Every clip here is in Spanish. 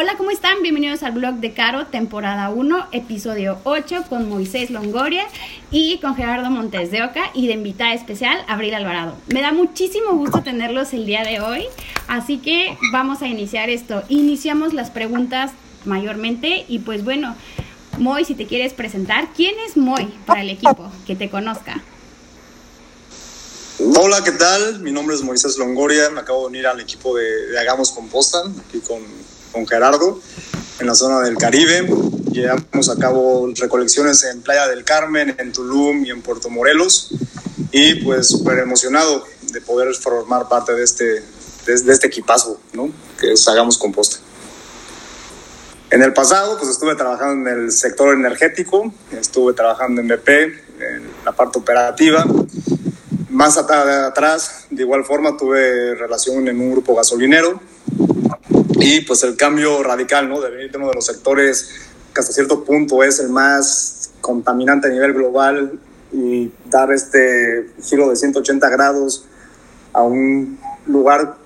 Hola, ¿cómo están? Bienvenidos al blog de Caro, temporada 1, episodio 8, con Moisés Longoria y con Gerardo Montes de Oca y de invitada especial, Abril Alvarado. Me da muchísimo gusto tenerlos el día de hoy, así que vamos a iniciar esto. Iniciamos las preguntas mayormente y pues bueno, Moy, si te quieres presentar, ¿quién es Moy para el equipo? Que te conozca. Hola, ¿qué tal? Mi nombre es Moisés Longoria, me acabo de unir al equipo de, de Hagamos Composta, aquí con con Gerardo en la zona del Caribe. Llevamos a cabo recolecciones en Playa del Carmen, en Tulum y en Puerto Morelos. Y pues súper emocionado de poder formar parte de este, de, este equipazo, ¿no? Que es Hagamos Composta. En el pasado, pues estuve trabajando en el sector energético, estuve trabajando en BP, en la parte operativa. Más atrás, de igual forma, tuve relación en un grupo gasolinero, y pues el cambio radical, ¿no? De venir de uno de los sectores que hasta cierto punto es el más contaminante a nivel global y dar este giro de 180 grados a un lugar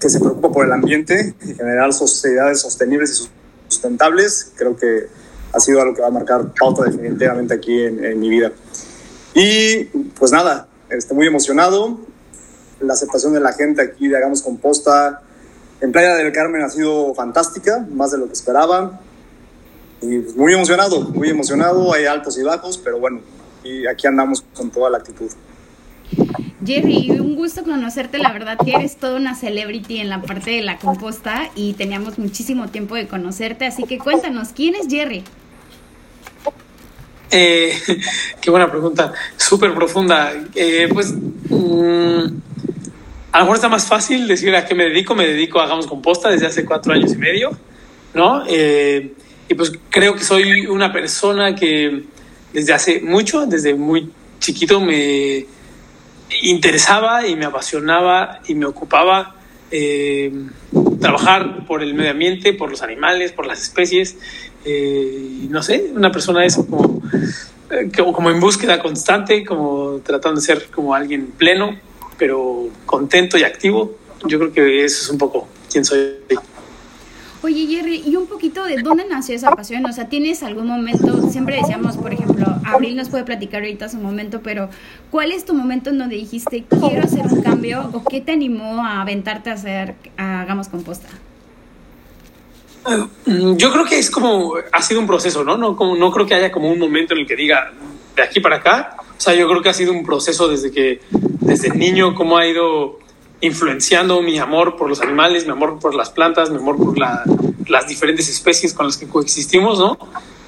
que se preocupa por el ambiente y generar sociedades sostenibles y sustentables, creo que ha sido algo que va a marcar pauta definitivamente aquí en, en mi vida. Y pues nada, estoy muy emocionado. La aceptación de la gente aquí de Hagamos Composta, en Playa del Carmen ha sido fantástica, más de lo que esperaba. Y pues, muy emocionado, muy emocionado. Hay altos y bajos, pero bueno, y aquí andamos con toda la actitud. Jerry, un gusto conocerte, la verdad que eres toda una celebrity en la parte de la composta y teníamos muchísimo tiempo de conocerte, así que cuéntanos, ¿quién es Jerry? Eh, qué buena pregunta, súper profunda. Eh, pues mm, a lo mejor está más fácil decir a qué me dedico. Me dedico a Hagamos Composta desde hace cuatro años y medio, ¿no? Eh, y pues creo que soy una persona que desde hace mucho, desde muy chiquito, me interesaba y me apasionaba y me ocupaba eh, trabajar por el medio ambiente, por los animales, por las especies. Eh, no sé, una persona eso como, como en búsqueda constante, como tratando de ser como alguien pleno pero contento y activo. Yo creo que eso es un poco quién soy. Oye, Jerry, y un poquito de dónde nació esa pasión. O sea, ¿tienes algún momento? Siempre decíamos, por ejemplo, Abril nos puede platicar ahorita su momento, pero ¿cuál es tu momento en donde dijiste, quiero hacer un cambio? ¿O qué te animó a aventarte a hacer, Hagamos Composta? Mm, yo creo que es como, ha sido un proceso, ¿no? No, como, no creo que haya como un momento en el que diga, de aquí para acá. O sea, yo creo que ha sido un proceso desde que desde niño, cómo ha ido influenciando mi amor por los animales, mi amor por las plantas, mi amor por las diferentes especies con las que coexistimos, ¿no?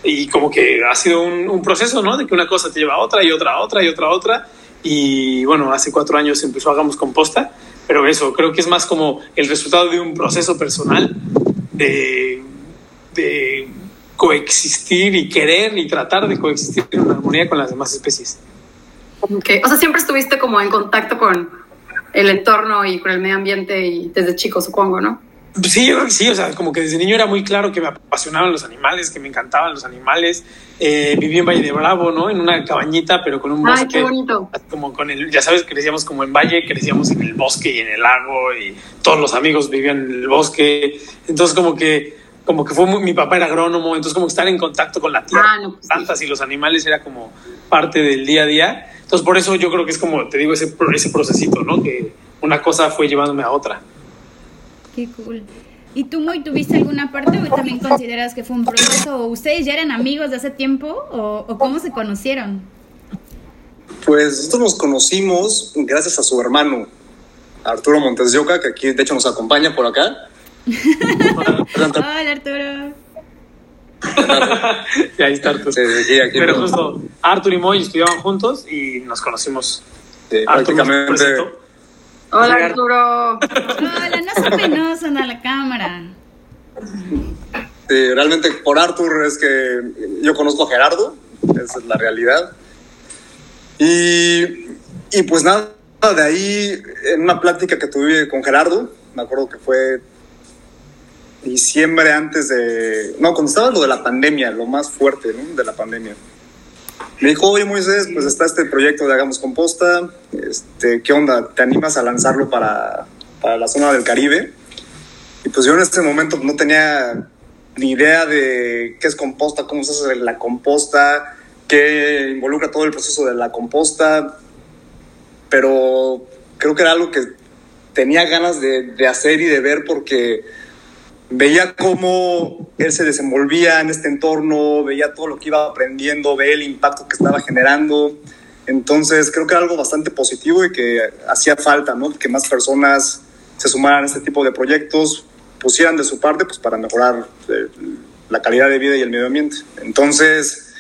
Y como que ha sido un, proceso, ¿no? De que una cosa te lleva a otra y otra a otra y otra a otra. Y bueno, hace cuatro años empezó Hagamos Composta, pero eso, creo que es más como el resultado de un proceso personal de, de coexistir y querer y tratar de coexistir en armonía con las demás especies. O sea, siempre estuviste como en contacto con el entorno y con el medio ambiente y desde chico, supongo, ¿no? Sí, yo creo que sí, o sea, como que desde niño era muy claro que me apasionaban los animales, que me encantaban los animales. Eh, viví en Valle de Bravo, ¿no? En una cabañita, pero con un bosque. Ay, qué bonito. Como con el, ya sabes, crecíamos como en Valle, crecíamos en el bosque y en el lago y todos los amigos vivían en el bosque. Entonces, como que, como que fue mi papá era agrónomo, entonces como que estar en contacto con la tierra, ah, pues plantas y los animales era como parte del día a día. Entonces, por eso yo creo que es como, te digo, ese, ese procesito, ¿no? Que una cosa fue llevándome a otra. Qué cool. ¿Y tú, Moy, tuviste alguna parte o también consideras que fue un proceso? ¿O ustedes ya eran amigos de hace tiempo o, o cómo se conocieron? Pues nosotros nos conocimos gracias a su hermano, Arturo Montes de Oca, que aquí de hecho nos acompaña por acá. Hola, Arturo. y ahí está Arthur. Pero justo, Arthur y Moy estudiaban juntos y nos conocimos. prácticamente. Hola, Arturo. Hola, no seas penoso a la cámara. Sí, realmente por Arthur es que yo conozco a Gerardo, esa es la realidad. Y, y pues nada, de ahí, en una plática que tuve con Gerardo, me acuerdo que fue diciembre antes de... No, cuando estaba lo de la pandemia, lo más fuerte ¿no? de la pandemia. Me dijo, oye Moisés, pues está este proyecto de Hagamos Composta, este, ¿qué onda? ¿Te animas a lanzarlo para, para la zona del Caribe? Y pues yo en este momento no tenía ni idea de qué es composta, cómo se hace la composta, qué involucra todo el proceso de la composta, pero creo que era algo que tenía ganas de, de hacer y de ver porque veía cómo él se desenvolvía en este entorno, veía todo lo que iba aprendiendo, veía el impacto que estaba generando. Entonces creo que era algo bastante positivo y que hacía falta, ¿no? Que más personas se sumaran a este tipo de proyectos, pusieran de su parte pues, para mejorar eh, la calidad de vida y el medio ambiente. Entonces,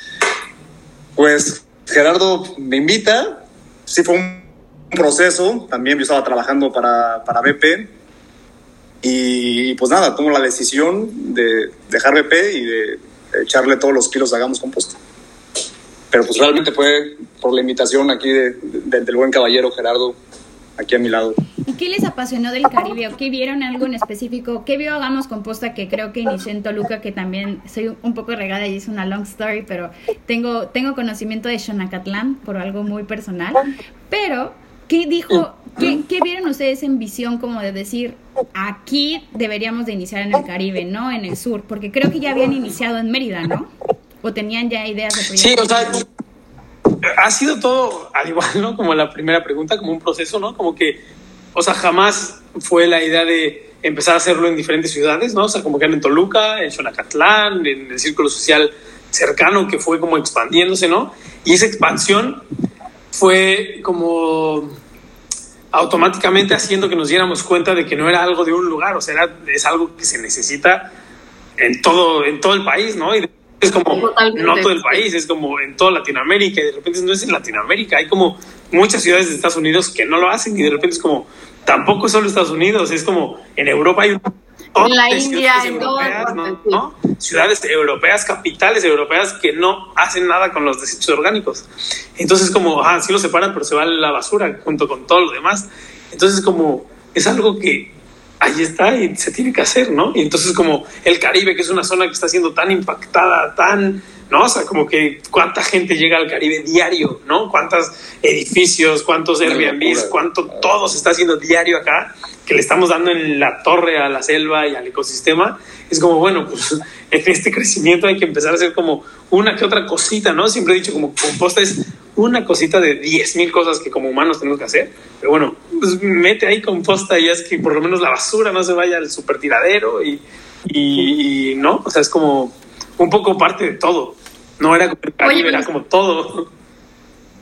pues Gerardo me invita, sí fue un proceso, también yo estaba trabajando para, para BP y pues nada, tomo la decisión de dejar BP y de echarle todos los kilos Hagamos Composta. Pero pues realmente fue por la invitación aquí de, de, del buen caballero Gerardo aquí a mi lado. ¿Y qué les apasionó del Caribe? ¿O qué vieron algo en específico? ¿Qué vio Hagamos Composta que creo que inició en Toluca, que también soy un poco regada y es una long story, pero tengo, tengo conocimiento de Xonacatlán por algo muy personal. Pero, ¿qué dijo, qué, qué vieron ustedes en visión como de decir, aquí deberíamos de iniciar en el Caribe, no en el sur? Porque creo que ya habían iniciado en Mérida, ¿no? ¿O tenían ya ideas de proyectos? Sí, o sea, ha sido todo al igual, ¿no? Como la primera pregunta, como un proceso, ¿no? Como que, o sea, jamás fue la idea de empezar a hacerlo en diferentes ciudades, ¿no? O sea, como que en Toluca, en Xonacatlán, en el círculo social cercano que fue como expandiéndose, ¿no? Y esa expansión fue como automáticamente haciendo que nos diéramos cuenta de que no era algo de un lugar, o sea, era, es algo que se necesita en todo, en todo el país, ¿no? Y es como Totalmente. no todo el país, es como en toda Latinoamérica y de repente no es en Latinoamérica, hay como muchas ciudades de Estados Unidos que no lo hacen y de repente es como tampoco es solo Estados Unidos, es como en Europa hay un en la India, en europeas, ¿no? ¿no? Ciudades europeas, capitales europeas que no hacen nada con los desechos orgánicos. Entonces, como, ah, sí lo separan, pero se va a la basura junto con todo lo demás. Entonces, como, es algo que ahí está y se tiene que hacer, ¿no? Y entonces como el Caribe, que es una zona que está siendo tan impactada, tan, ¿no? O sea, como que cuánta gente llega al Caribe diario, ¿no? Cuántos edificios, cuántos Airbnbs, cuánto todo se está haciendo diario acá, que le estamos dando en la torre a la selva y al ecosistema. Es como, bueno, pues en este crecimiento hay que empezar a hacer como una que otra cosita, ¿no? Siempre he dicho como composta es una cosita de 10.000 cosas que como humanos tenemos que hacer. Pero bueno, pues mete ahí composta y es que por lo menos la basura no se vaya al super tiradero y, y, y, no, o sea, es como un poco parte de todo. No era como el Caribe, era como todo.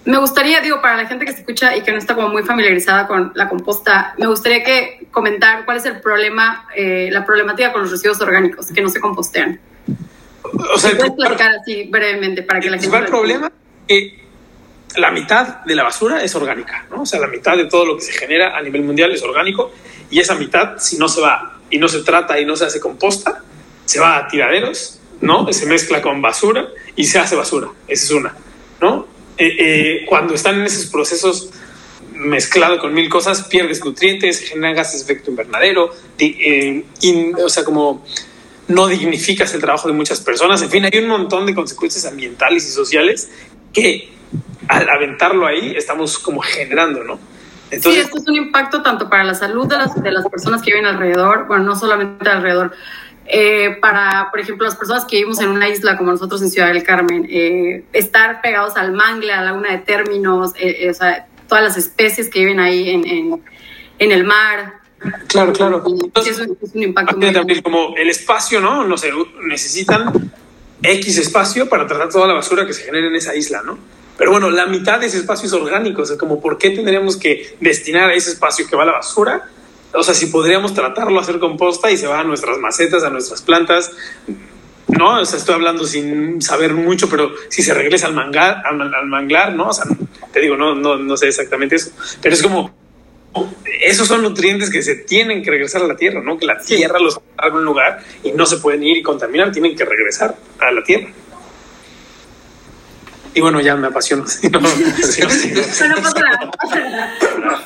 Me gustaría, digo, para la gente que se escucha y que no está como muy familiarizada con la composta, me gustaría que comentar cuál es el problema, eh, la problemática con los residuos orgánicos que no se compostean. O sea, puedes platicar así brevemente para que la gente. El problema que la mitad de la basura es orgánica, ¿no? O sea, la mitad de todo lo que se genera a nivel mundial es orgánico y esa mitad, si no se va y no se trata y no se hace composta, se va a tiraderos, ¿no? Se mezcla con basura y se hace basura. Esa es una, ¿no? Eh, eh, cuando están en esos procesos mezclado con mil cosas, pierdes nutrientes, generan gases de efecto invernadero, eh, in, o sea, como no dignificas el trabajo de muchas personas. En fin, hay un montón de consecuencias ambientales y sociales que al aventarlo ahí estamos como generando, ¿no? Entonces, sí, esto es un impacto tanto para la salud de las, de las personas que viven alrededor, bueno, no solamente alrededor, eh, para, por ejemplo, las personas que vivimos en una isla como nosotros en Ciudad del Carmen, eh, estar pegados al mangle, a la laguna de términos, eh, o sea, todas las especies que viven ahí en, en, en el mar. Claro, claro. Entonces, es, un impacto muy también como el espacio, ¿no? No sé, necesitan X espacio para tratar toda la basura que se genera en esa isla, ¿no? Pero bueno, la mitad de ese espacio es orgánico, o sea, como por qué tendríamos que destinar a ese espacio que va a la basura o sea, si podríamos tratarlo, hacer composta y se va a nuestras macetas, a nuestras plantas, ¿no? O sea, estoy hablando sin saber mucho, pero si se regresa al manglar, al, al manglar ¿no? O sea, te digo, no, no, no sé exactamente eso, pero es como, esos son nutrientes que se tienen que regresar a la tierra, ¿no? Que la tierra los va a algún lugar y no se pueden ir y contaminar, tienen que regresar a la tierra. Y bueno, ya me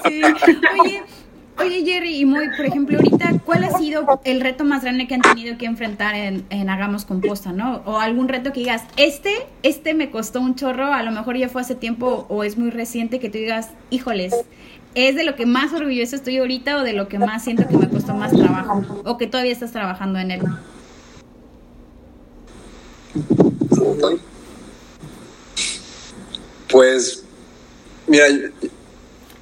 Oye, Oye, Jerry, y muy, por ejemplo, ahorita, ¿cuál ha sido el reto más grande que han tenido que enfrentar en, en, Hagamos Composta, no? O algún reto que digas, este, este me costó un chorro, a lo mejor ya fue hace tiempo o es muy reciente que tú digas, híjoles, ¿es de lo que más orgulloso estoy ahorita o de lo que más siento que me costó más trabajo? O que todavía estás trabajando en él. Pues, mira,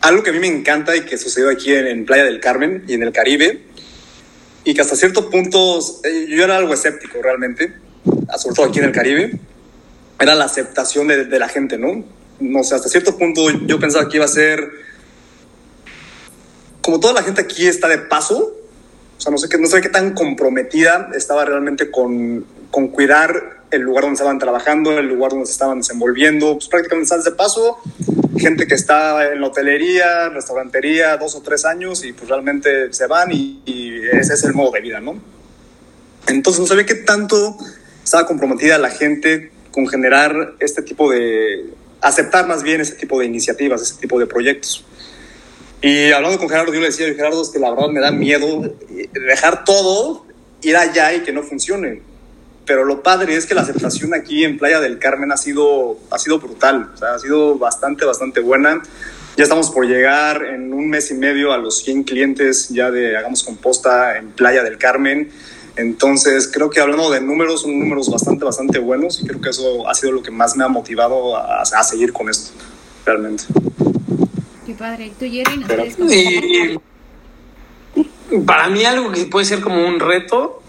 algo que a mí me encanta y que sucedió aquí en, Playa del Carmen y en el Caribe, y que hasta cierto punto eh, yo era algo escéptico realmente, sobre todo aquí en el Caribe, era la aceptación de, de la gente, ¿no? No sé, hasta cierto punto yo pensaba que iba a ser como toda la gente aquí está de paso, o sea, no sé qué, no sé qué tan comprometida estaba realmente con, con cuidar el lugar donde estaban trabajando, el lugar donde se estaban desenvolviendo, pues prácticamente estás de paso, gente que está en la hotelería, restaurantería, dos o tres años y pues realmente se van y, ese es el modo de vida, ¿no? Entonces no sabía qué tanto estaba comprometida la gente con generar este tipo de, aceptar más bien ese tipo de iniciativas, ese tipo de proyectos. Y hablando con Gerardo, yo le decía, Gerardo, es que la verdad me da miedo dejar todo, ir allá y que no funcione. Pero lo padre es que la aceptación aquí en Playa del Carmen ha sido, ha sido brutal, o sea, ha sido bastante, bastante buena. Ya estamos por llegar en un mes y medio a los 100 clientes ya de Hagamos Composta en Playa del Carmen. Entonces, creo que hablando de números, son números bastante, bastante buenos y creo que eso ha sido lo que más me ha motivado a, a seguir con esto, realmente. Qué padre. ¿Tú, Jerry, Para mí algo que puede ser como un reto,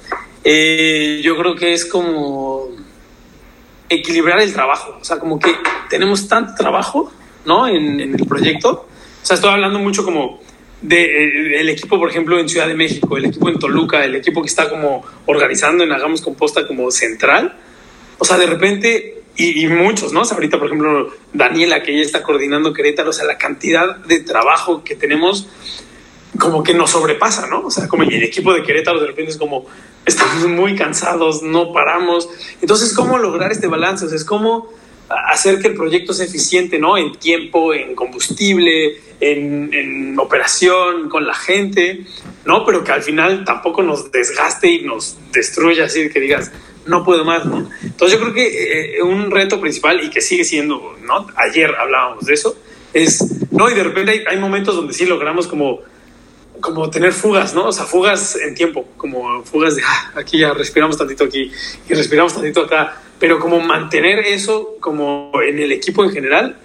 eh, yo creo que es como equilibrar el trabajo. O sea, como que tenemos tanto trabajo, ¿no? En, el proyecto. O sea, estoy hablando mucho como de eh, el equipo, por ejemplo, en Ciudad de México, el equipo en Toluca, el equipo que está como organizando en Hagamos Composta como central. O sea, de repente y, muchos, ¿no? Ahorita, por ejemplo, Daniela, que ella está coordinando Querétaro, o sea, la cantidad de trabajo que tenemos como que nos sobrepasa, ¿no? O sea, como el equipo de Querétaro de repente es como, estamos muy cansados, no paramos. Entonces, ¿cómo lograr este balance? O sea, es cómo hacer que el proyecto sea eficiente, ¿no? En tiempo, en combustible, en, en, operación, con la gente, ¿no? Pero que al final tampoco nos desgaste y nos destruya así, que digas, no puedo más, ¿no? Entonces yo creo que eh, un reto principal y que sigue siendo, ¿no? Ayer hablábamos de eso, es, ¿no? Y de repente hay, momentos donde sí logramos como, como tener fugas, ¿no? O sea, fugas en tiempo, como fugas de, ah, aquí ya respiramos tantito aquí y respiramos tantito acá, pero como mantener eso como en el equipo en general,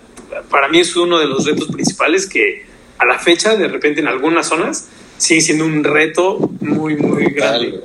para mí es uno de los retos principales que a la fecha, de repente en algunas zonas, sigue siendo un reto muy, muy grande.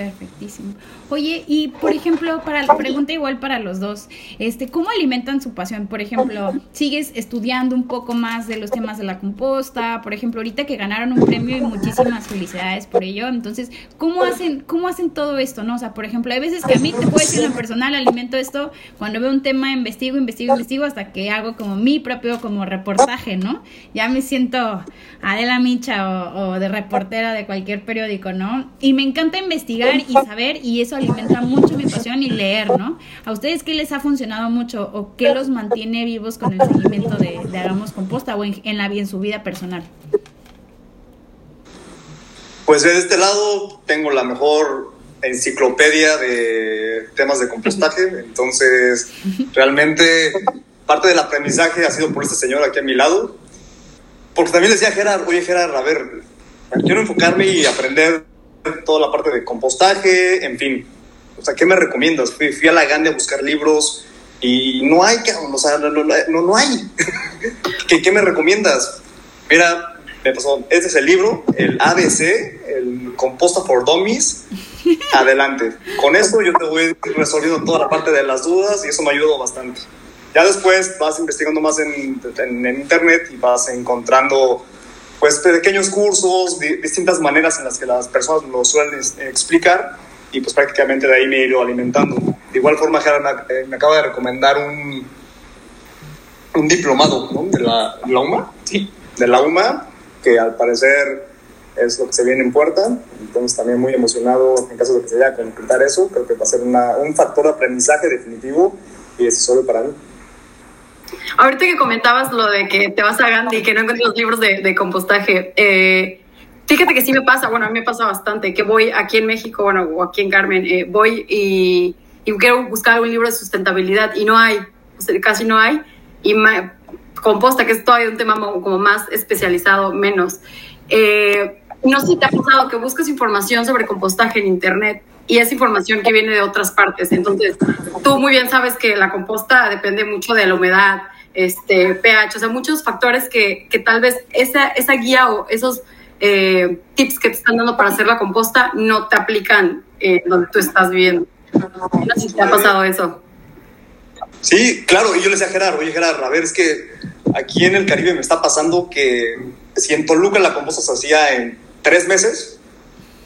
Perfectísimo. Oye, y por ejemplo, para la pregunta igual para los dos, este, ¿cómo alimentan su pasión? Por ejemplo, ¿sigues estudiando un poco más de los temas de la composta? Por ejemplo, ahorita que ganaron un premio y muchísimas felicidades por ello. Entonces, ¿cómo hacen, cómo hacen todo esto? ¿No? O sea, por ejemplo, hay veces que a mí te puedo decir en personal, alimento esto, cuando veo un tema, investigo, investigo, investigo, hasta que hago como mi propio como reportaje, ¿no? Ya me siento Adela Micha o, o de reportera de cualquier periódico, ¿no? Y me encanta investigar y saber, y eso alimenta mucho mi pasión y leer, ¿no? ¿A ustedes qué les ha funcionado mucho o qué los mantiene vivos con el seguimiento de, Hagamos Composta o en, la en su vida personal? Pues de este lado tengo la mejor enciclopedia de temas de compostaje, entonces realmente parte del aprendizaje ha sido por este señor aquí a mi lado, porque también decía Gerard, oye Gerard, a ver, quiero enfocarme y aprender toda la parte de compostaje, en fin. O sea, ¿qué me recomiendas? Fui, a la Gandhi a buscar libros y no hay, o sea, no, no, no hay. ¿Qué, ¿Qué, me recomiendas? Mira, me pasó, este es el libro, el ABC, el Composta for Dummies. Adelante. Con esto yo te voy resolviendo toda la parte de las dudas y eso me ayudó bastante. Ya después vas investigando más en, en, en internet y vas encontrando pues pequeños cursos, distintas maneras en las que las personas lo suelen explicar y pues prácticamente de ahí me he ido alimentando. De igual forma, Gerard me, eh, acaba de recomendar un, un diplomado ¿no? de, la, UMA, sí, de la UMA, que al parecer es lo que se viene en puerta, entonces también muy emocionado en caso de que se vaya a completar eso, creo que va a ser una, un factor de aprendizaje definitivo y es solo para mí. Ahorita que comentabas lo de que te vas a Gandhi y que no encuentras los libros de, compostaje, eh, fíjate que sí me pasa, bueno, a mí me pasa bastante, que voy aquí en México, bueno, o aquí en Carmen, eh, voy y, quiero buscar un libro de sustentabilidad y no hay, casi no hay, y composta, que es todavía un tema como más especializado, menos. Eh, no sé si te ha pasado que buscas información sobre compostaje en internet y es información que viene de otras partes. Entonces, tú muy bien sabes que la composta depende mucho de la humedad, este, pH, o sea, muchos factores que, que tal vez esa, esa guía o esos eh, tips que te están dando para hacer la composta no te aplican eh, donde tú estás viviendo. No sé si te ha pasado eso. Sí, claro, y yo le decía a Gerardo, oye Gerardo, a ver, es que aquí en el Caribe me está pasando que si en Toluca la composta se hacía en tres meses,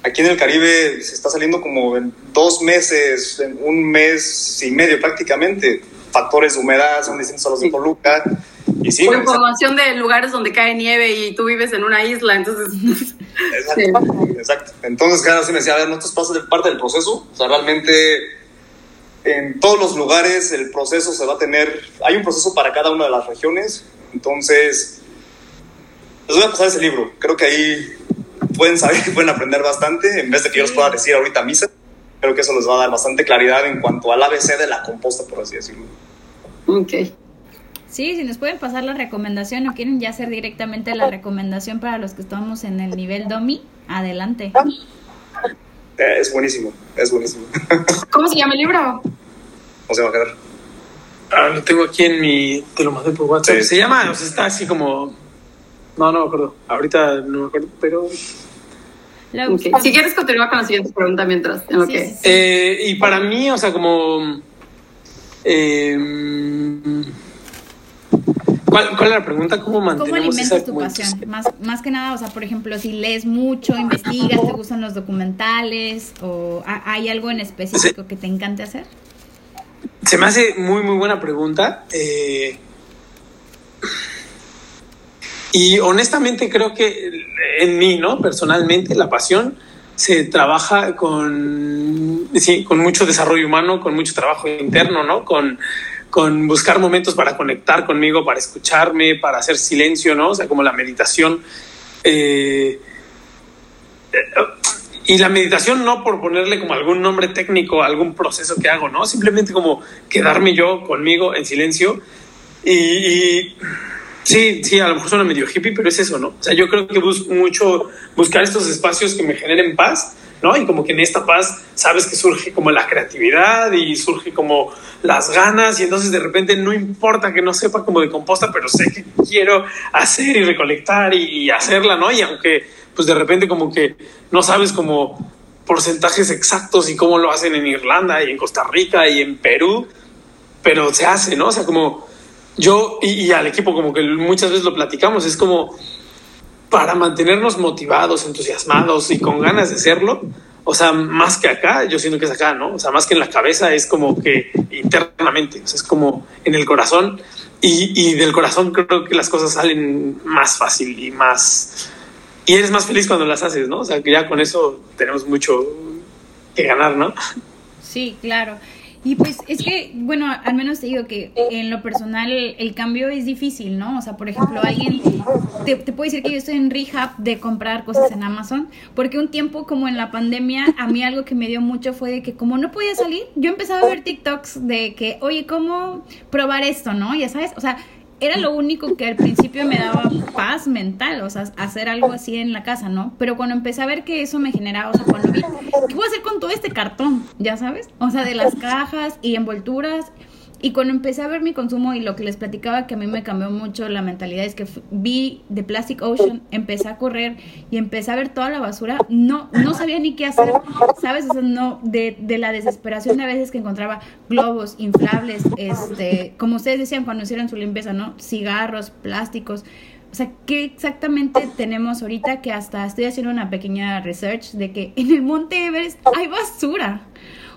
aquí en el Caribe se está saliendo como en dos meses, en un mes y medio prácticamente. Factores de humedad son distintos a los de Toluca. Y sí, Por información de lugares donde cae nieve y tú vives en una isla, entonces... Exacto, exacto. Entonces, cada vez me decía, a ver, ¿no estás parte del proceso? O sea, realmente en todos los lugares el proceso se va a tener, hay un proceso para cada una de las regiones, entonces les voy a pasar ese libro, creo que ahí pueden saber, pueden aprender bastante, en vez de que yo les pueda decir ahorita misa, creo que eso les va a dar bastante claridad en cuanto al ABC de la composta, por así decirlo. Ok. Sí, si nos pueden pasar la recomendación o quieren ya hacer directamente la recomendación para los que estamos en el nivel DOMI, adelante. Eh, es buenísimo, es buenísimo. ¿Cómo se llama el libro? ¿Cómo se va a quedar? Ah, lo tengo aquí en mi. Te lo mandé por WhatsApp. Se llama, o sea, está así como. No, no me acuerdo. Ahorita no me acuerdo, pero. Si quieres continuar con la siguiente pregunta mientras. En eh, y para mí, o sea, como. Eh, ¿Cuál, es la pregunta? ¿Cómo mantenemos ¿Cómo alimentas tu pasión? Más, más que nada, o sea, por ejemplo, si lees mucho, investigas, te gustan los documentales o hay algo en específico que te encante hacer. Se me hace muy, muy buena pregunta. Eh, y honestamente creo que en mí, ¿no? Personalmente, la pasión se trabaja con, sí, con mucho desarrollo humano, con mucho trabajo interno, ¿no? Con con buscar momentos para conectar conmigo, para escucharme, para hacer silencio, ¿no? O sea, como la meditación. Eh, y la meditación no por ponerle como algún nombre técnico algún proceso que hago, ¿no? Simplemente como quedarme yo conmigo en silencio. Y, sí, sí, a lo mejor suena medio hippie, pero es eso, ¿no? O sea, yo creo que busco mucho buscar estos espacios que me generen paz ¿no? Y como que en esta paz sabes que surge como la creatividad y surge como las ganas y entonces de repente no importa que no sepa como de composta, pero sé que quiero hacer y recolectar y hacerla, ¿no? Y aunque pues de repente como que no sabes como porcentajes exactos y cómo lo hacen en Irlanda y en Costa Rica y en Perú, pero se hace, ¿no? O sea, como yo y, al equipo como que muchas veces lo platicamos, es como para mantenernos motivados, entusiasmados y con ganas de hacerlo. O sea, más que acá, yo siento que es acá, ¿no? O sea, más que en la cabeza, es como que internamente, es como en el corazón. Y, y del corazón creo que las cosas salen más fácil y más... Y eres más feliz cuando las haces, ¿no? O sea, que ya con eso tenemos mucho que ganar, ¿no? Sí, claro. Y pues es que, bueno, al menos te digo que en lo personal el cambio es difícil, ¿no? O sea, por ejemplo, alguien te, te puede decir que yo estoy en rehab de comprar cosas en Amazon, porque un tiempo como en la pandemia, a mí algo que me dio mucho fue de que como no podía salir, yo empezaba a ver TikToks de que, oye, ¿cómo probar esto, no? Ya sabes, o sea, era lo único que al principio me daba paz mental, o sea, hacer algo así en la casa, ¿no? Pero cuando empecé a ver que eso me generaba, o sea, cuando vi, ¿qué voy a hacer con todo este cartón? Ya sabes, o sea, de las cajas y envolturas y cuando empecé a ver mi consumo y lo que les platicaba que a mí me cambió mucho la mentalidad es que vi The Plastic Ocean, empecé a correr y empecé a ver toda la basura, no no sabía ni qué hacer, ¿sabes? O sea, no de, la desesperación de a veces que encontraba globos inflables, este, como ustedes decían cuando hicieron su limpieza, ¿no? Cigarros, plásticos, o sea, ¿qué exactamente tenemos ahorita que hasta estoy haciendo una pequeña research de que en el Monte Everest hay basura?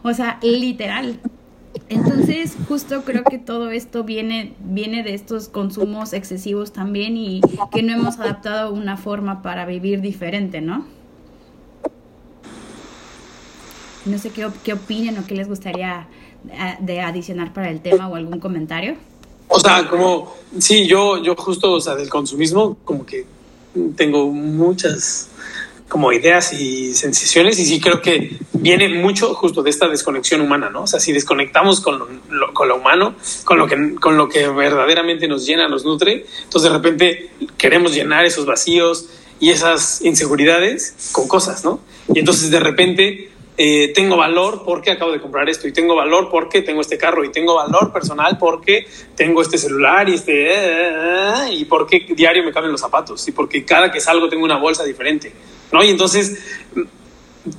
O sea, literal. Entonces, justo creo que todo esto viene, viene de estos consumos excesivos también y que no hemos adaptado una forma para vivir diferente, ¿no? No sé qué, qué opinan o qué les gustaría de adicionar para el tema o algún comentario. O sea, como, sí, yo, yo justo, o sea, del consumismo, como que tengo muchas como ideas y sensaciones y sí creo que viene mucho justo de esta desconexión humana, ¿no? O sea, si desconectamos con lo, con lo humano, con lo, que, con lo que verdaderamente nos llena, nos nutre, entonces de repente queremos llenar esos vacíos y esas inseguridades con cosas, ¿no? Y entonces de repente eh, tengo valor porque acabo de comprar esto y tengo valor porque tengo este carro y tengo valor personal porque tengo este celular y este eh, y porque diario me cambian los zapatos y porque cada que salgo tengo una bolsa diferente, ¿no? Y entonces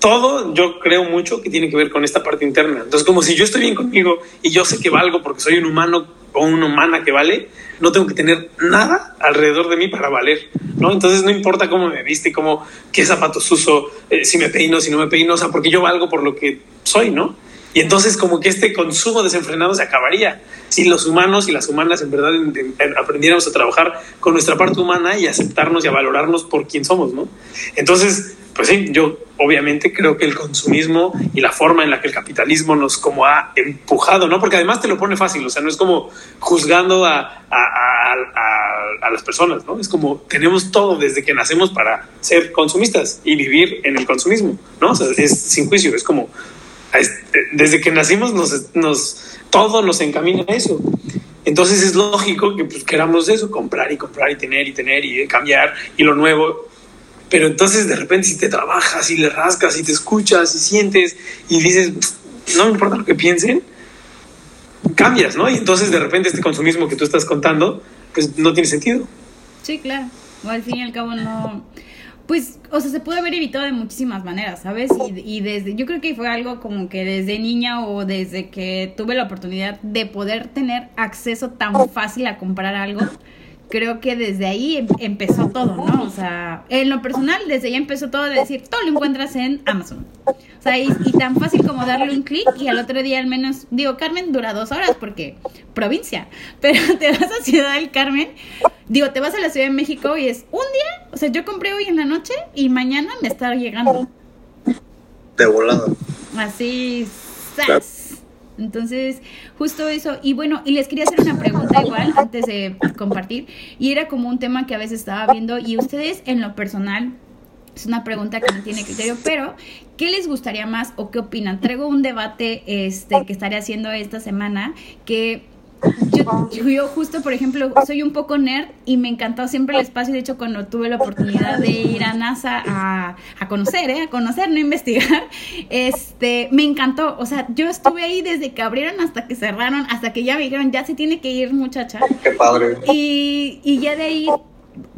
todo yo creo mucho que tiene que ver con esta parte interna. Entonces, como si yo estoy bien conmigo y yo sé que valgo porque soy un humano o una humana que vale, no tengo que tener nada alrededor de mí para valer, ¿no? Entonces no importa cómo me viste, cómo, qué zapatos uso, eh, si me peino, si no me peino, o sea, porque yo valgo por lo que soy, ¿no? Y entonces como que este consumo desenfrenado se acabaría si los humanos y las humanas en verdad aprendiéramos a trabajar con nuestra parte humana y aceptarnos y a valorarnos por quien somos, ¿no? Entonces, pues sí, yo obviamente creo que el consumismo y la forma en la que el capitalismo nos como ha empujado, ¿no? Porque además te lo pone fácil, o sea, no es como juzgando a, a, a, las personas, ¿no? Es como tenemos todo desde que nacemos para ser consumistas y vivir en el consumismo, ¿no? Es sin juicio, es como desde que nacimos nos, nos todo nos encamina a eso. Entonces es lógico que pues, queramos eso, comprar y comprar y tener y tener y cambiar y lo nuevo pero entonces de repente si te trabajas y le rascas y te escuchas y sientes y dices, no me importa lo que piensen, cambias, ¿no? Y entonces de repente este consumismo que tú estás contando, pues no tiene sentido. Sí, claro. O al fin y al cabo no... Pues, o sea, se puede haber evitado de muchísimas maneras, ¿sabes? Y, y, desde, yo creo que fue algo como que desde niña o desde que tuve la oportunidad de poder tener acceso tan fácil a comprar algo, creo que desde ahí em, empezó todo, ¿no? O sea, en lo personal, desde ahí empezó todo de decir, todo lo encuentras en Amazon. O sea, y, tan fácil como darle un clic y al otro día al menos, digo, Carmen dura dos horas porque provincia, pero te vas a Ciudad del Carmen, digo, te vas a la Ciudad de México y es un día, o sea, yo compré hoy en la noche y mañana me está llegando. De volada. Así, ¡zas! Entonces, justo eso. Y bueno, y les quería hacer una pregunta igual antes de compartir. Y era como un tema que a veces estaba viendo. Y ustedes, en lo personal, es una pregunta que no tiene criterio, pero ¿qué les gustaría más o qué opinan? Traigo un debate este que estaré haciendo esta semana que yo, yo, justo, por ejemplo, soy un poco nerd y me encantó siempre el espacio. De hecho, cuando tuve la oportunidad de ir a NASA a, a conocer, ¿eh? a conocer, no investigar, este, me encantó. O sea, yo estuve ahí desde que abrieron hasta que cerraron, hasta que ya me dijeron, ya se tiene que ir, muchacha. Qué padre. Y, y ya de ahí,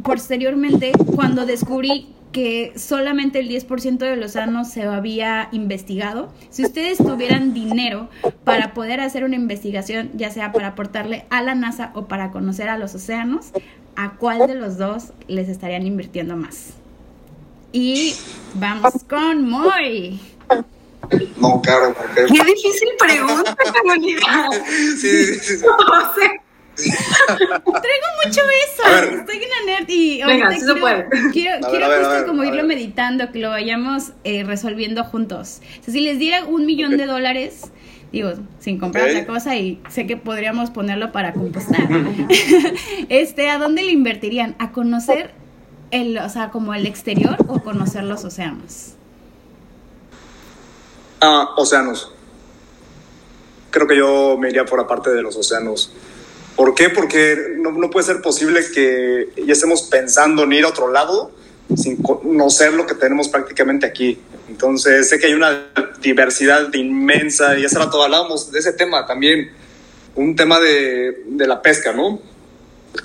posteriormente, cuando descubrí que solamente el 10% de los océanos se había investigado. Si ustedes tuvieran dinero para poder hacer una investigación, ya sea para aportarle a la NASA o para conocer a los océanos, ¿a cuál de los dos les estarían invirtiendo más? Y vamos con Moy. No, claro, porque... Qué difícil pregunta, Carolina. sí, sí, sí. Traigo mucho eso. Estoy una nerd y Venga, sí se puede. quiero, quiero justo como irlo meditando, que lo vayamos eh, resolviendo juntos. O sea, si les diera un millón de dólares, digo, sin comprar otra cosa y sé que podríamos ponerlo para compostar. este, ¿a dónde le invertirían? ¿A conocer el, o sea, como el exterior o conocer los océanos? Ah, océanos. Creo que yo me iría por aparte de los océanos. ¿Por qué? Porque no, puede ser posible que ya estemos pensando en ir a otro lado sin conocer lo que tenemos prácticamente aquí. Entonces, sé que hay una diversidad inmensa y hace rato hablábamos de ese tema también, un tema de, de la pesca, ¿no?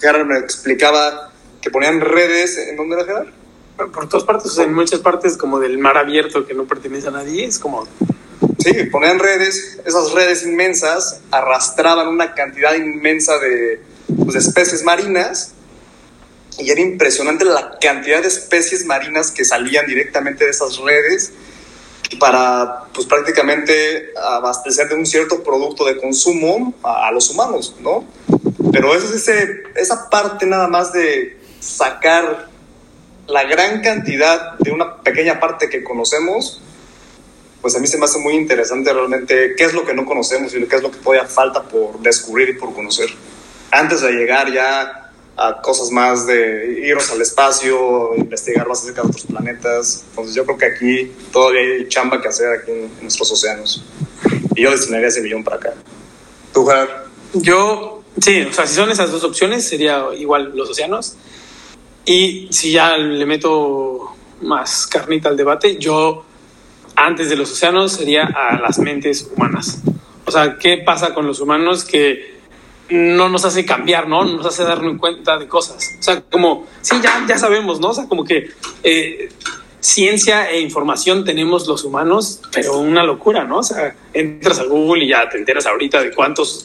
Gerard me explicaba que ponían redes, ¿en dónde era Gerard? Por todas partes, en muchas partes como del mar abierto que no pertenece a nadie, es como Sí, ponían redes, esas redes inmensas arrastraban una cantidad inmensa de, pues, de especies marinas y era impresionante la cantidad de especies marinas que salían directamente de esas redes para pues prácticamente abastecer de un cierto producto de consumo a, a los humanos, ¿no? Pero eso es ese, esa parte nada más de sacar la gran cantidad de una pequeña parte que conocemos pues a mí se me hace muy interesante realmente qué es lo que no conocemos y qué es lo que todavía falta por descubrir y por conocer. Antes de llegar ya a cosas más de irnos al espacio, investigar más acerca de otros planetas. Entonces yo creo que aquí todavía hay chamba que hacer aquí en, nuestros océanos. Y yo destinaría ese millón para acá. ¿Tú, Gerard? Yo, sí, o sea, si son esas dos opciones, sería igual los océanos. Y si ya le meto más carnita al debate, yo antes de los océanos sería a las mentes humanas. O sea, ¿qué pasa con los humanos que no nos hace cambiar, ¿no? Nos hace darnos cuenta de cosas. O sea, como, sí, ya, ya sabemos, ¿no? O sea, como que eh, ciencia e información tenemos los humanos, pero una locura, ¿no? O sea, entras a Google y ya te enteras ahorita de cuántos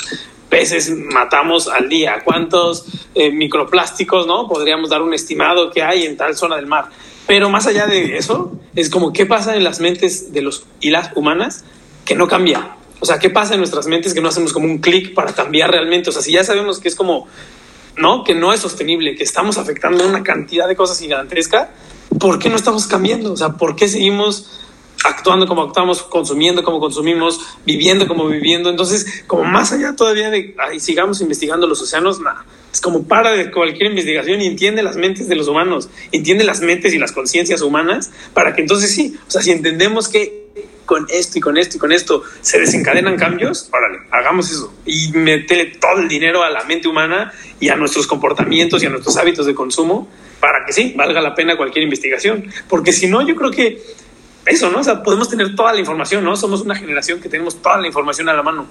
peces matamos al día, cuántos eh, microplásticos, ¿no? Podríamos dar un estimado que hay en tal zona del mar. Pero más allá de eso, es como qué pasa en las mentes de los y las humanas que no cambia. O sea, qué pasa en nuestras mentes que no hacemos como un clic para cambiar realmente. O sea, si ya sabemos que es como, ¿no? Que no es sostenible, que estamos afectando una cantidad de cosas gigantesca, ¿por qué no estamos cambiando? O sea, ¿por qué seguimos actuando como actuamos, consumiendo como consumimos, viviendo como viviendo? Entonces, como más allá todavía de, ay, sigamos investigando los océanos. Es como para de cualquier investigación y entiende las mentes de los humanos, entiende las mentes y las conciencias humanas, para que entonces sí, o sea, si entendemos que con esto y con esto y con esto se desencadenan cambios, órale, hagamos eso y metele todo el dinero a la mente humana y a nuestros comportamientos y a nuestros hábitos de consumo para que sí, valga la pena cualquier investigación. Porque si no, yo creo que eso, ¿no? O sea, podemos tener toda la información, ¿no? Somos una generación que tenemos toda la información a la mano,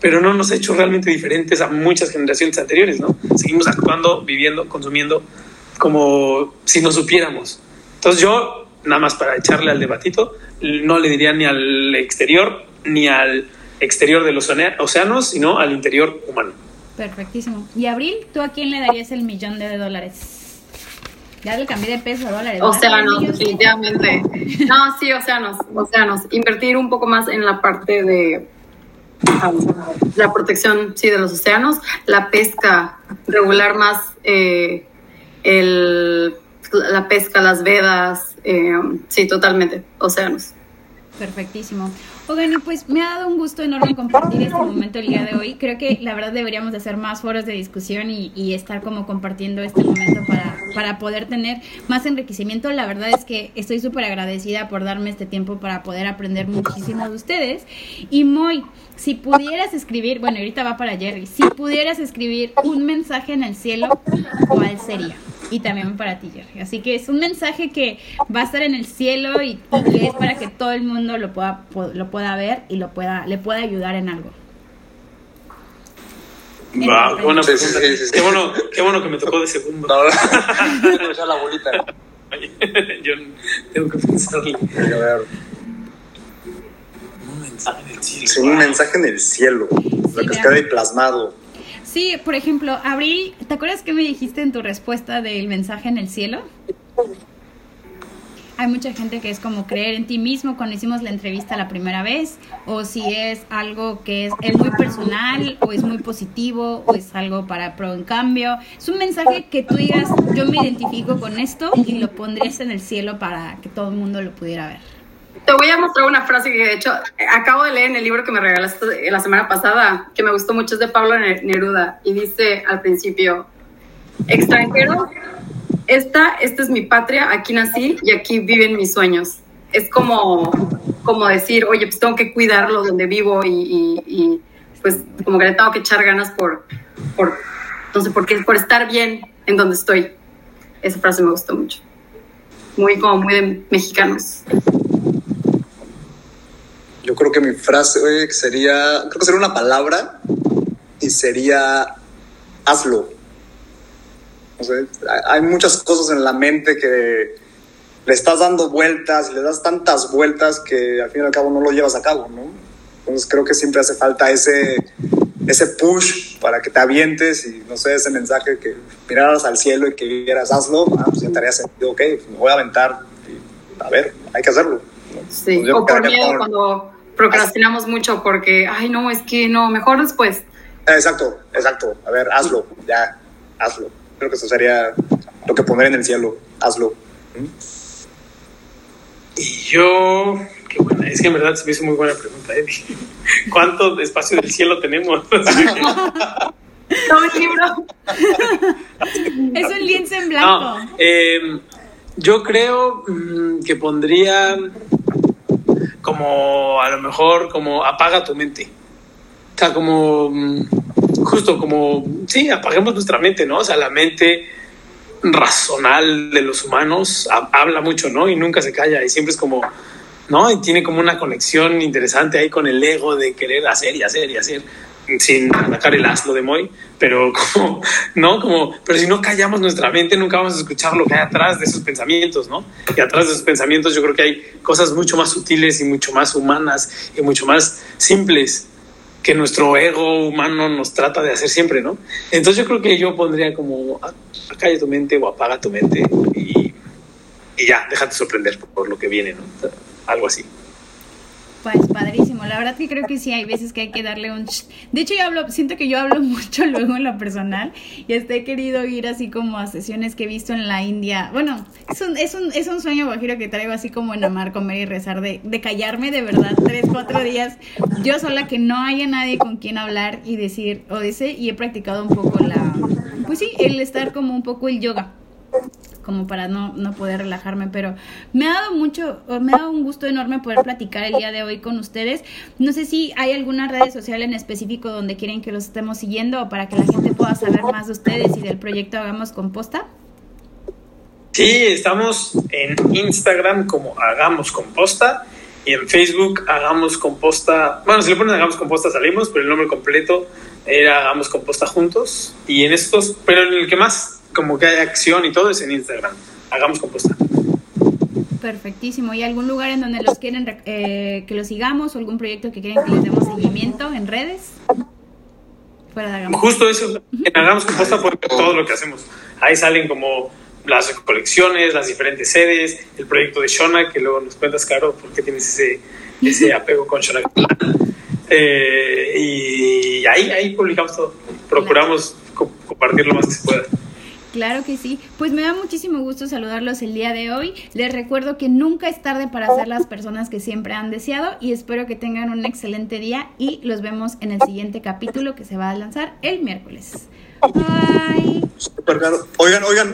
pero no nos ha hecho realmente diferentes a muchas generaciones anteriores, ¿no? Seguimos actuando, viviendo, consumiendo como si no supiéramos. Entonces yo, nada más para echarle al debatito, no le diría ni al exterior, ni al exterior de los océanos, sino al interior humano. Perfectísimo. Y Abril, ¿tú a quién le darías el millón de dólares? Ya le cambié de peso a dólares. Océanos, definitivamente. No, sí, océanos, océanos. Invertir un poco más en la parte de la protección, sí, de los océanos, la pesca, regular más eh, el, la pesca, las vedas, eh, sí, totalmente, océanos. Perfectísimo. Oigan, y pues me ha dado un gusto enorme compartir este momento el día de hoy. Creo que la verdad deberíamos de hacer más foros de discusión y, estar como compartiendo este momento para, para poder tener más enriquecimiento. La verdad es que estoy súper agradecida por darme este tiempo para poder aprender muchísimo de ustedes. Y muy, si pudieras escribir, bueno, ahorita va para Jerry, si pudieras escribir un mensaje en el cielo, ¿cuál sería? y también para ti, Jerry. Así que es un mensaje que va a estar en el cielo y, que es para que todo el mundo lo pueda, lo pueda ver y lo pueda, le pueda ayudar en algo. Wow, qué buena pregunta. Qué, bueno, qué bueno que me tocó de segundo. No, la bolita. Yo tengo que pensarle. A ver. Un mensaje en el cielo. Sí, un mensaje en el cielo. lo que está ahí plasmado. Sí, por ejemplo, Abril, ¿te acuerdas qué me dijiste en tu respuesta del mensaje en el cielo? Hay mucha gente que es como creer en ti mismo cuando hicimos la entrevista la primera vez, o si es algo que es, es muy personal, o es muy positivo, o es algo para pro en cambio. Es un mensaje que tú digas, yo me identifico con esto y lo pondrías en el cielo para que todo el mundo lo pudiera ver. Te voy a mostrar una frase que de hecho acabo de leer en el libro que me regalaste la semana pasada, que me gustó mucho, es de Pablo Neruda, y dice al principio, extranjero, esta, esta es mi patria, aquí nací y aquí viven mis sueños. Es como, como decir, oye, pues tengo que cuidarlo donde vivo y, pues como que le tengo que echar ganas por, por, no sé, por, por estar bien en donde estoy. Esa frase me gustó mucho. Muy como muy de mexicanos. Yo creo que mi frase sería, creo que sería una palabra y sería hazlo. Hay muchas cosas en la mente que le estás dando vueltas y le das tantas vueltas que al fin y al cabo no lo llevas a cabo, ¿no? Entonces creo que siempre hace falta ese, ese push para que te avientes y no sé, ese mensaje que miraras al cielo y que vieras hazlo, ah, pues ya te haría sentido, ok, pues me voy a aventar y a ver, hay que hacerlo. Sí, pues o por miedo cuando procrastinamos mucho porque, ay, no, es que no, mejor después. Exacto, exacto. A ver, hazlo, ya, hazlo. Creo que eso sería lo que poner en el cielo, hazlo. Y yo, qué buena, es que en verdad se me hizo muy buena pregunta, Eddie. ¿Cuánto espacio del cielo tenemos? No, un libro. es un lienzo en blanco. Em, yo creo mm, que pondría como a lo mejor como apaga tu mente. O sea, como mm, justo como, sí, apaguemos nuestra mente, ¿no? O sea, la mente razonal de los humanos habla mucho, ¿no? Y nunca se calla y siempre es como, ¿no? Y tiene como una conexión interesante ahí con el ego de querer hacer y hacer y hacer sin atacar el aslo de Moy, pero como, ¿no? Como, pero si no callamos nuestra mente, nunca vamos a escuchar lo que hay atrás de esos pensamientos, ¿no? Y atrás de esos pensamientos yo creo que hay cosas mucho más sutiles y mucho más humanas y mucho más simples que nuestro ego humano nos trata de hacer siempre, ¿no? Entonces yo creo que yo pondría como, acalla tu mente o apaga tu mente y, y ya, déjate sorprender por lo que viene, ¿no? Algo así. Pues padrísimo, la verdad que creo que sí hay veces que hay que darle un... De hecho yo hablo, siento que yo hablo mucho luego en lo personal y hasta he querido ir así como a sesiones que he visto en la India. Bueno, es un, es un, es un sueño guajiro que traigo así como en amar, comer y rezar, de, de callarme de verdad tres, cuatro días yo sola, que no haya nadie con quien hablar y decir, o y he practicado un poco la... Pues sí, el estar como un poco el yoga como para no, no poder relajarme, pero me ha dado mucho, me ha dado un gusto enorme poder platicar el día de hoy con ustedes. No sé si hay alguna red social en específico donde quieren que los estemos siguiendo o para que la gente pueda saber más de ustedes y del proyecto Hagamos Composta. Sí, estamos en Instagram como Hagamos Composta y en Facebook Hagamos Composta. Bueno, si le ponen Hagamos Composta salimos, pero el nombre completo era Hagamos Composta Juntos. Y en estos, pero en el que más como que hay acción y todo es en Instagram. Hagamos composta. Perfectísimo. ¿Y algún lugar en donde los quieren eh, que los sigamos o algún proyecto que quieren que les demos seguimiento en redes? Fuera de Hagamos. Justo eso. En Hagamos composta pueden ver todo lo que hacemos. Ahí salen como las colecciones, las diferentes sedes, el proyecto de Shona, que luego nos cuentas, Caro, por qué tienes ese, ese apego con Shona. Eh, y ahí, ahí publicamos todo. Procuramos compartir lo más que se pueda. Claro que sí. Pues me da muchísimo gusto saludarlos el día de hoy. Les recuerdo que nunca es tarde para ser las personas que siempre han deseado y espero que tengan un excelente día y los vemos en el siguiente capítulo que se va a lanzar el miércoles. Bye. Oigan, oigan,